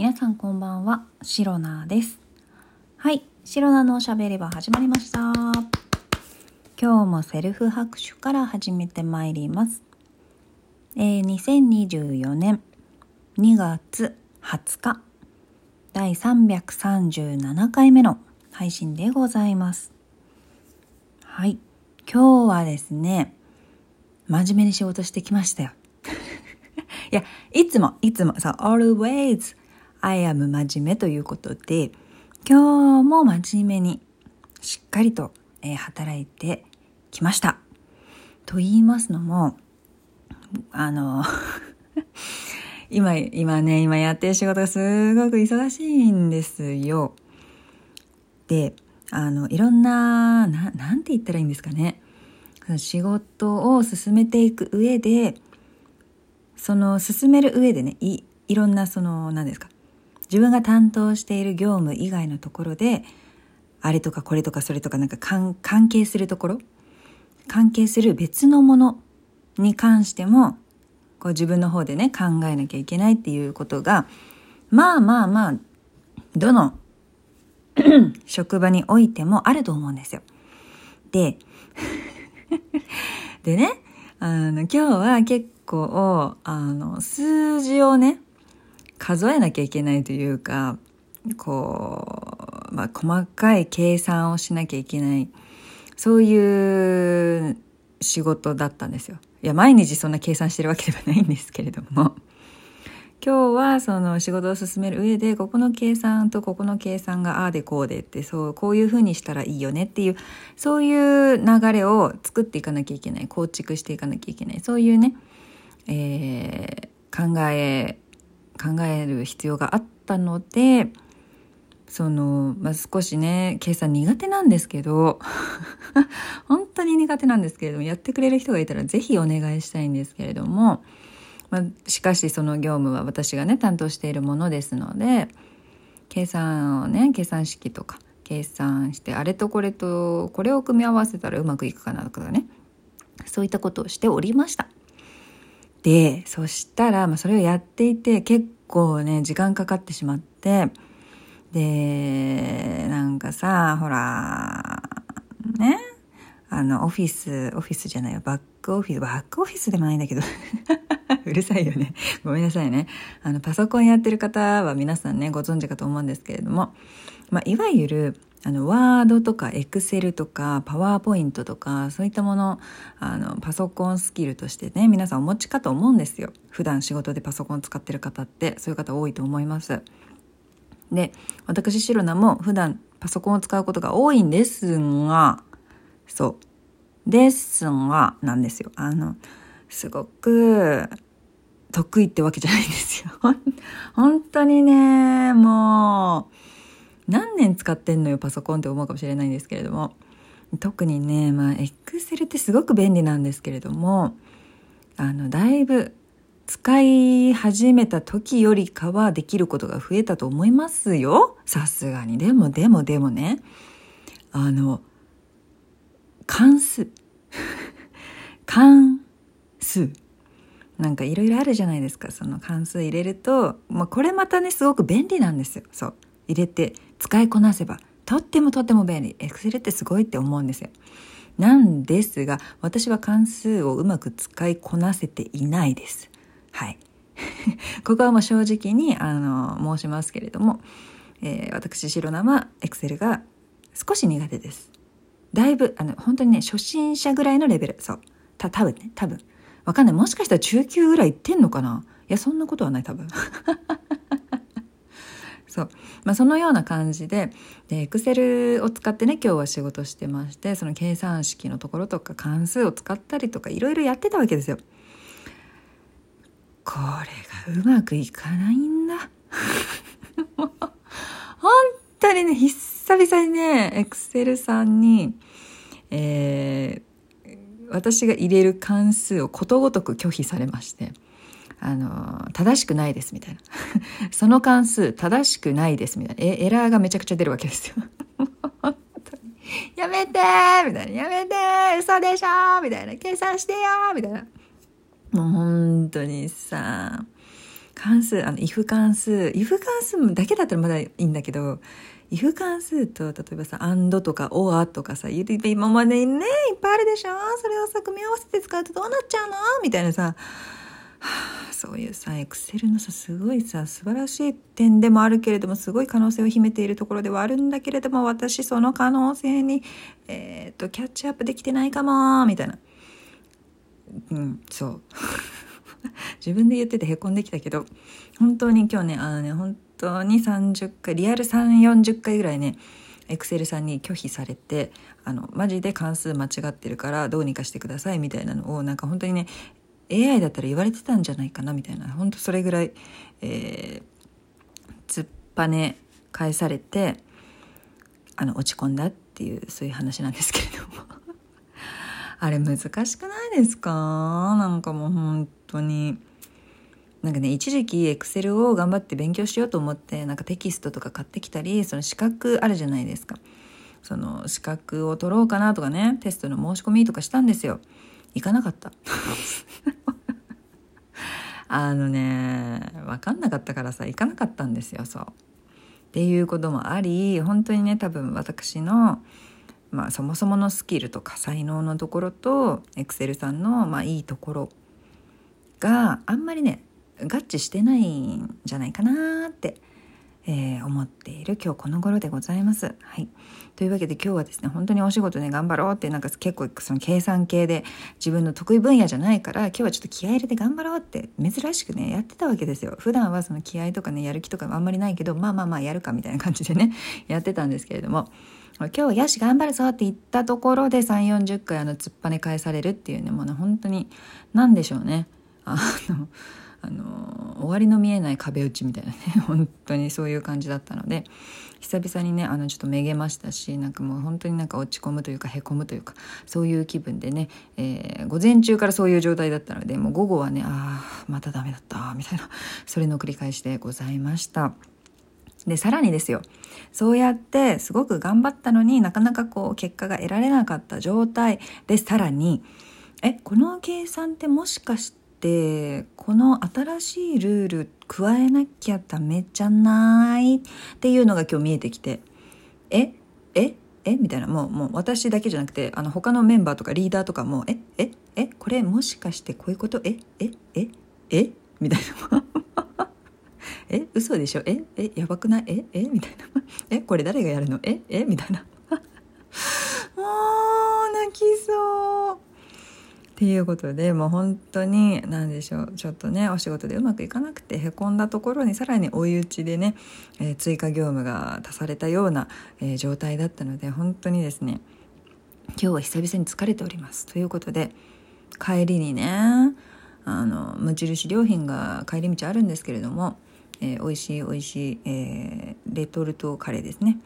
皆さんこんばんは、シロナです。はい、シロナのおしゃべり場始まりました。今日もセルフ拍手から始めてまいります。えー、2024年2月20日、第337回目の配信でございます。はい、今日はですね、真面目に仕事してきましたよ。いや、いつも、いつも、そう、always I am 真面目ということで、今日も真面目にしっかりと、え働いてきました。と言いますのも、あの、今、今ね、今やってる仕事がすごく忙しいんですよ。で、あの、いろんな、ななんて言ったらいいんですかね。仕事を進めていく上で、その進める上でねいいろんなその何ですか自分が担当している業務以外のところであれとかこれとかそれとかなんか関係するところ関係する別のものに関してもこう自分の方でね考えなきゃいけないっていうことがまあまあまあどの 職場においてもあると思うんですよ。ででねあの今日は結構あの数字をね数えなきゃいけないというかこう、まあ、細かい計算をしなきゃいけないそういう仕事だったんですよ。いや毎日そんな計算してるわけではないんですけれども今日はその仕事を進める上でここの計算とここの計算がああでこうでってそうこういうふうにしたらいいよねっていうそういう流れを作っていかなきゃいけない構築していかなきゃいけないそういうねえー考え考える必要があったのでその、まあ、少しね計算苦手なんですけど 本当に苦手なんですけれどもやってくれる人がいたら是非お願いしたいんですけれども、まあ、しかしその業務は私がね担当しているものですので計算をね計算式とか計算してあれとこれとこれを組み合わせたらうまくいくかなとかねそういったことをしておりました。でそしたら、まあ、それをやっていて結構ね時間かかってしまってでなんかさほらねあのオフィスオフィスじゃないよバックオフィスバックオフィスでもないんだけど うるさいよね。ごめんなさいね。あのパソコンやってる方は皆さんねご存知かと思うんですけれども、まあ、いわゆるあのワードとかエクセルとかパワーポイントとかそういったものあのパソコンスキルとしてね皆さんお持ちかと思うんですよ。普段仕事でパソコン使ってる方ってそういう方多いと思います。で私シロナも普段パソコンを使うことが多いんですがそう。ですがなんですよ。あのすごく得意ってわけじゃないんですよ。本当にねもう何年使ってんのよパソコンって思うかもしれないんですけれども。特にねまあ Excel ってすごく便利なんですけれどもあのだいぶ使い始めた時よりかはできることが増えたと思いますよ。さすがに。でもでもでもね。あの関数。関数。なんかいろいろあるじゃないですか。その関数入れると、まあ、これまたねすごく便利なんですよ。そう。入れて使いこなせばとってもとっても便利。Excel ってすごいって思うんですよ。なんですが私は関数をうまく使いこなせていないです。はい。ここはもう正直にあの申しますけれども、えー私白生は Excel が少し苦手です。だいぶあの本当にね初心者ぐらいのレベル。そう。た多分ね多分。わかんない。もしかしたら中級ぐらいいってんのかな？いやそんなことはない多分。そう、まあ、そのような感じでで Excel を使ってね今日は仕事してましてその計算式のところとか関数を使ったりとかいろいろやってたわけですよ。これがうまくいかないんだ。本当にね久々にね Excel さんに、えー私が入れる関数をことごとく拒否されまして。あの、正しくないですみたいな。その関数正しくないですみたいな。えエラーがめちゃくちゃ出るわけですよ。やめてーみたいな。やめてー嘘でしょーみたいな。計算してよーみたいな。もう本当にさ、関数あの if 関数 if 関数だけだったらまだいいんだけど if 関数と例えばさ and とか or とかさ今までねいっぱいあるでしょ？それをさ組み合わせて使うとどうなっちゃうの？みたいなさそういうさエクセルのさすごいさ素晴らしい点でもあるけれどもすごい可能性を秘めているところではあるんだけれども私その可能性に、えー、っとキャッチアップできてないかもみたいな。うんそう。自分で言っててへこんできたけど本当に今日ねあのね本当に30回リアル340回ぐらいねエクセルさんに拒否されてあのマジで関数間違ってるからどうにかしてくださいみたいなのをなんか本当にね AI だったら言われてたんじゃないかなみたいな。本当それぐらい、えー、突っぱね返されてあの落ち込んだっていうそういう話なんですけれども。あれ難しくないですか？なんかもう本当に。なんかね一時期エクセルを頑張って勉強しようと思ってなんかテキストとか買ってきたりその資格あるじゃないですか。その資格を取ろうかなとかねテストの申し込みとかしたんですよ。行かなかった。あのね分かんなかったからさ行かなかったんですよそう。っていうこともあり本当にね多分私のまあそもそものスキルとか才能のところとエクセルさんのまあいいところがあんまりね合致してないんじゃないかなってえー、思っている今日この頃でございます。はい、というわけで今日はですね本当にお仕事ね頑張ろうってなんか結構その計算系で自分の得意分野じゃないから今日はちょっと気合入れて頑張ろうって珍しくねやってたわけですよ。普段はその気合とかねやる気とかあんまりないけどまあまあまあやるかみたいな感じでね やってたんですけれども。今日はよし頑張るぞって言ったところで3 4 0回あの突っぱね返されるっていうねもうね本当に何でしょうねあのあの終わりの見えない壁打ちみたいなね 本当にそういう感じだったので久々にねあのちょっとめげましたしなんかもう本当になんか落ち込むというかへこむというかそういう気分でね、えー、午前中からそういう状態だったのでもう午後はねああまたダメだったみたいなそれの繰り返しでございました。で、さらにですよ。そうやってすごく頑張ったのになかなかこう結果が得られなかった状態でさらに、え、この計算ってもしかしてってこの新しいルール加えなきゃダメじゃないっていうのが今日見えてきて。え？え？え？みたいな。もうもう私だけじゃなくてあの他のメンバーとかリーダーとかもえ？え？え？これもしかしてこういうこと？え？え？え？え？みたいな。え？嘘でしょ？え？え？やばくない？え？え？みたいな。え？これ誰がやるの？え？え？みたいな。もう泣きっていうことでもう本当に何でしょうちょっとねお仕事でうまくいかなくてへこんだところにさらに追い打ちでね、えー、追加業務が足されたような、えー、状態だったので本当にですね今日は久々に疲れております。ということで帰りにねあの無印良品が帰り道あるんですけれども、えー、美味しい美味しい、えー、レトルトカレーですね。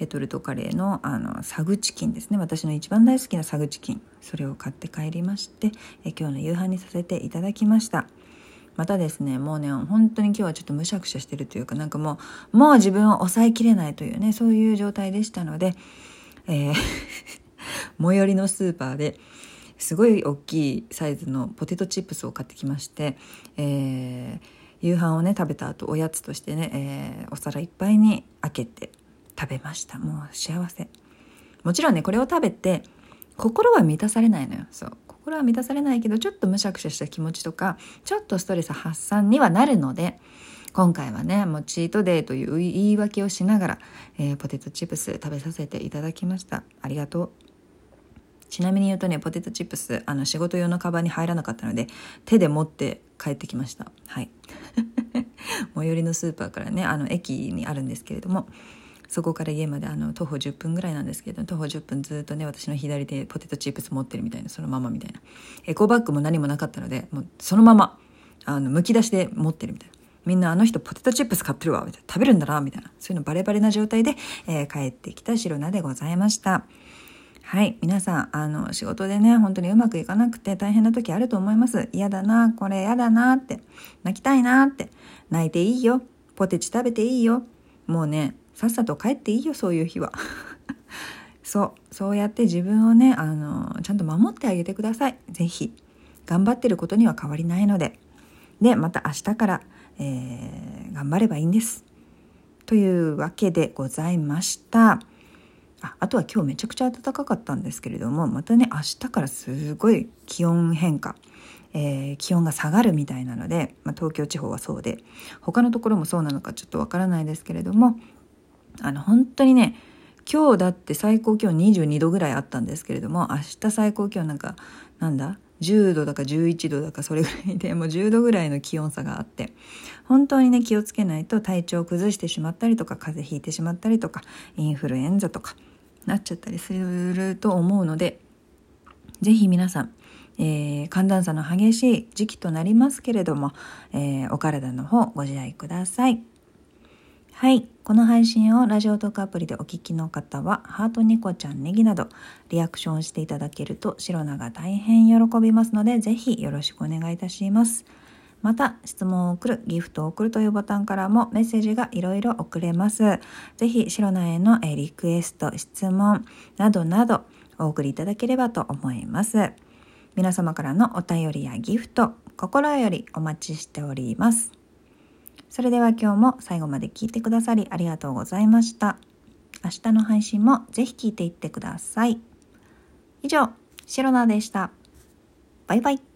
レトルトカレーのあのサグチキンですね。私の一番大好きなサグチキン。それを買って帰りましてえ今日の夕飯にさせていただきました。またですねもうね本当に今日はちょっとむしゃくしゃしてるというかなんかもうもう自分を抑えきれないというねそういう状態でしたので、えー 最寄りのスーパーですごい大きいサイズのポテトチップスを買ってきまして、えー、夕飯をね食べた後おやつとしてね、えー、お皿いっぱいに開けて食べました。もう幸せ。もちろんねこれを食べて心は満たされないのよ。そう。心は満たされないけどちょっとむしゃくしゃした気持ちとかちょっとストレス発散にはなるので今回はねもうチートデーという言い訳をしながら、えー、ポテトチップス食べさせていただきました。ありがとう。ちなみに言うとねポテトチップスあの仕事用のカバンに入らなかったので手で持って帰ってきました。はい。最寄りのスーパーからねあの駅にあるんですけれどもそこから家まであの徒歩10分ぐらいなんですけど徒歩10分ずっとね私の左手ポテトチップス持ってるみたいなそのままみたいな。エコバッグも何もなかったのでもうそのままあのむき出しで持ってるみたいな。みんなあの人ポテトチップス買ってるわみたいな。食べるんだなみたいな。そういうのバレバレな状態で、えー、帰ってきた白菜でございましたはい皆さんあの仕事でね本当にうまくいかなくて大変な時あると思います。嫌だなこれ嫌だなって。泣きたいなって。泣いていいよ。ポテチ食べていいよ。もうねさっさと帰っていいよそういう日は。そうそうやって自分をねあのちゃんと守ってあげてください。是非頑張ってることには変わりないので。でまた明日から、えー、頑張ればいいんです。というわけでございました。ああとは今日めちゃくちゃ暖かかったんですけれどもまたね明日からすごい気温変化。えー、気温が下がるみたいなので、まあ、東京地方はそうで他のところもそうなのかちょっとわからないですけれどもあの本当にね今日だって最高気温22度ぐらいあったんですけれども明日最高気温なんかなんだ10度だか11度だかそれぐらいでもう10度ぐらいの気温差があって本当にね気をつけないと体調を崩してしまったりとか風邪ひいてしまったりとかインフルエンザとかなっちゃったりすると思うので是非皆さんえー、寒暖差の激しい時期となりますけれども、えー、お体の方ご自愛ください。はい。この配信をラジオトークアプリでお聞きの方は、ハートニコちゃんネギなど、リアクションしていただけると、シロナが大変喜びますので、ぜひよろしくお願いいたします。また、質問を送る、ギフトを送るというボタンからもメッセージがいろいろ送れます。ぜひ、シロナへのリクエスト、質問などなど、お送りいただければと思います。皆様からのお便りやギフト、心よりお待ちしております。それでは今日も最後まで聞いてくださりありがとうございました。明日の配信もぜひ聞いていってください。以上、シロナでした。バイバイ。